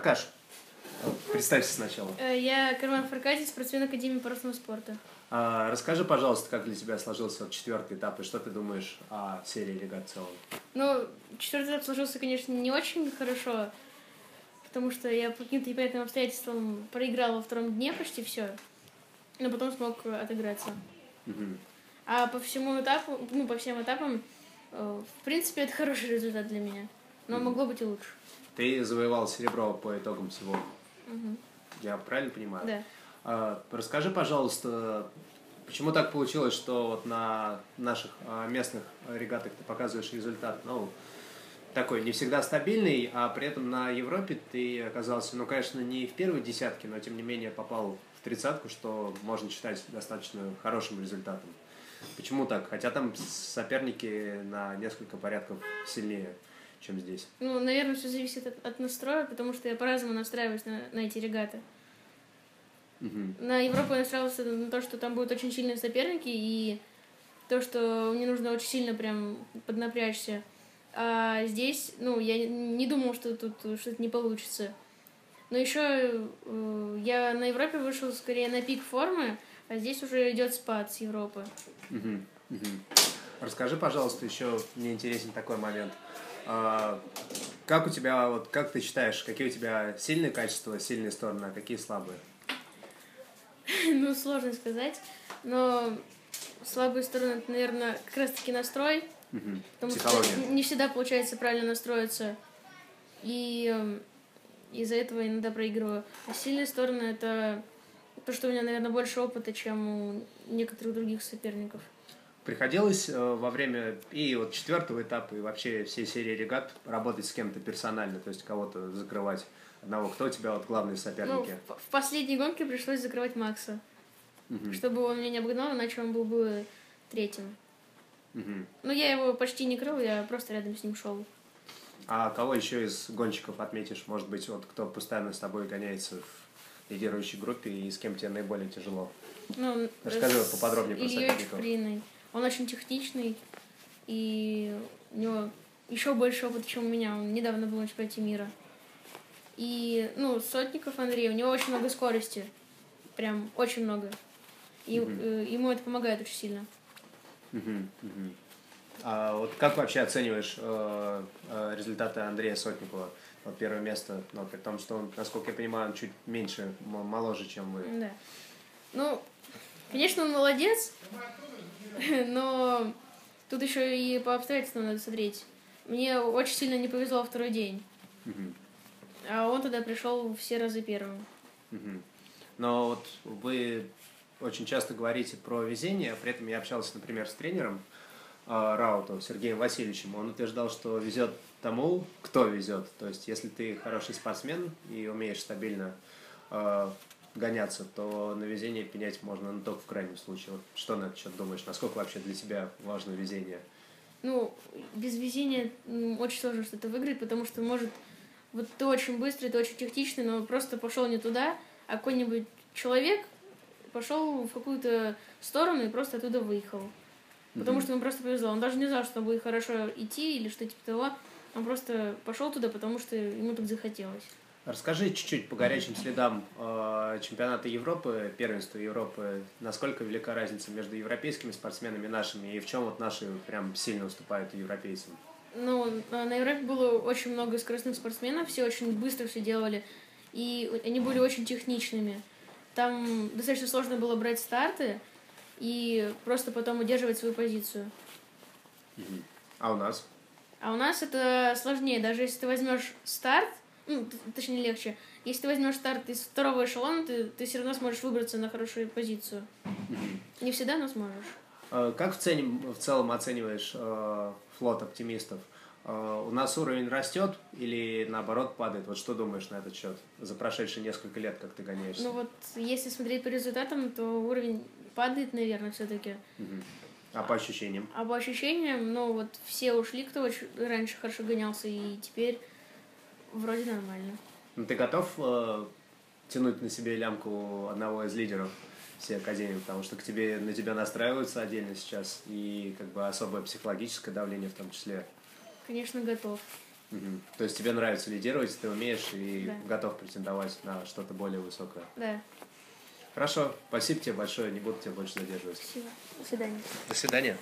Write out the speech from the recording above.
Аркаш, представься сначала. Э, Я Карман Фаркадий, спортсмен Академии парусного спорта. А, расскажи, пожалуйста, как для тебя сложился вот четвертый этап и что ты думаешь о серии регат в целом? Ну, четвертый этап сложился, конечно, не очень хорошо, потому что я по каким-то непонятным обстоятельствам проиграла во втором дне почти все, но потом смог отыграться. Мгм. А по всему этапу, ну, по всем этапам, э, в принципе, это хороший результат для меня. Но могло быть и лучше. Ты завоевал серебро по итогам всего. Мгм. Я правильно понимаю? Да. А, расскажи, пожалуйста, почему так получилось, что вот на наших а, местных регатах ты показываешь результат, ну, такой не всегда стабильный, а при этом на Европе ты оказался, ну, конечно, не в первой десятке, но тем не менее попал в тридцатку, что можно считать достаточно хорошим результатом. Почему так? Хотя там соперники на несколько порядков сильнее, чем здесь. Ну, наверное, все зависит от, от настроя, потому что я по-разному настраиваюсь на, на эти регаты. Мгм. На Европу я настраивался на то, что там будут очень сильные соперники, и то, что мне нужно очень сильно прям поднапрячься. А здесь, ну, я не думал, что тут что-то не получится. Но еще я на Европе вышел скорее на пик формы, а здесь уже идет спад с Европы. Мгм, мгм. Расскажи, пожалуйста, еще мне интересен такой момент. А, Как у тебя, вот как ты считаешь, какие у тебя сильные качества, сильные стороны, а какие слабые? Ну, сложно сказать, но слабые стороны, это, наверное, как раз-таки настрой, Мгм. потому Психология. что не всегда получается правильно настроиться. И эм, из-за этого иногда проигрываю. А сильные стороны это то, что у меня, наверное, больше опыта, чем у некоторых других соперников. Приходилось э, во время и вот четвертого этапа, и вообще всей серии регат работать с кем-то персонально, то есть кого-то закрывать одного. Кто у тебя вот главные Ну, соперники? в, в последней гонке пришлось закрывать Макса, Мгм, чтобы он меня не обогнал, иначе он был бы третьим. мгм. Но я его почти не крыл, я просто рядом с ним шел. А кого еще из гонщиков отметишь? Может быть, вот кто постоянно с тобой гоняется в лидирующей группе и с кем тебе наиболее тяжело? Ну, Расскажи с поподробнее про Ильей соперников. Чуприной. Он очень техничный, и у него еще больше опыта, чем у меня. Он недавно был на чемпионате мира. И, ну, Сотников Андрей, у него очень много скорости. Прям очень много. И Мгм. э, ему это помогает очень сильно. Мгм. А вот как вообще оцениваешь э, э, результаты Андрея Сотникова? Вот первое место, но при том, что он, насколько я понимаю, он чуть меньше, моложе, чем вы. Да. Ну, конечно, он молодец, но тут еще и по обстоятельствам надо смотреть. Мне очень сильно не повезло второй день. А он тогда пришел все разы первым. Но вот вы очень часто говорите про везение, при этом я общался, например, с тренером э, Раутом Сергеем Васильевичем. Он утверждал, что везет тому, кто везет. То есть, если ты хороший спортсмен и умеешь стабильно э, гоняться, то на везение пенять можно ну, только в крайнем случае. Вот что на этот счет думаешь? Насколько вообще для тебя важно везение? Ну, без везения очень сложно что-то выиграть, потому что, может, вот ты очень быстрый, ты очень техничный, но просто пошел не туда, а какой-нибудь человек пошел в какую-то сторону и просто оттуда выехал. Потому Мгм. что ему просто повезло. Он даже не знал, что он будет хорошо идти или что типа того. Он просто пошел туда, потому что ему так захотелось. Расскажи чуть-чуть по горячим следам э, чемпионата Европы, первенства Европы. Насколько велика разница между европейскими спортсменами и нашими, и в чем вот наши прям сильно уступают европейцам? Ну, а на Европе было очень много скоростных спортсменов, все очень быстро все делали, и они были очень техничными. Там достаточно сложно было брать старты и просто потом удерживать свою позицию. А у нас? А у нас это сложнее. Даже если ты возьмешь старт, ну, точнее легче, если ты возьмешь старт из второго эшелона, ты, ты все равно сможешь выбраться на хорошую позицию. Не всегда, но сможешь. Э, Как в, ценим- в целом оцениваешь э, флот оптимистов? Э, У нас уровень растет или наоборот падает? Вот что думаешь на этот счет за прошедшие несколько лет, как ты гоняешься? Ну вот, если смотреть по результатам, то уровень падает, наверное, все-таки. А по ощущениям? А по ощущениям, ну вот все ушли, кто раньше хорошо гонялся, и теперь вроде нормально. Ну, ты готов э, тянуть на себе лямку одного из лидеров всей Академии, потому что к тебе, на тебя настраиваются отдельно сейчас, и как бы особое психологическое давление в том числе. Конечно, готов. Мгм. То есть тебе нравится лидировать, ты умеешь и Да. готов претендовать на что-то более высокое. Да, Хорошо, спасибо тебе большое, не буду тебя больше задерживать. спасибо. До свидания. До свидания.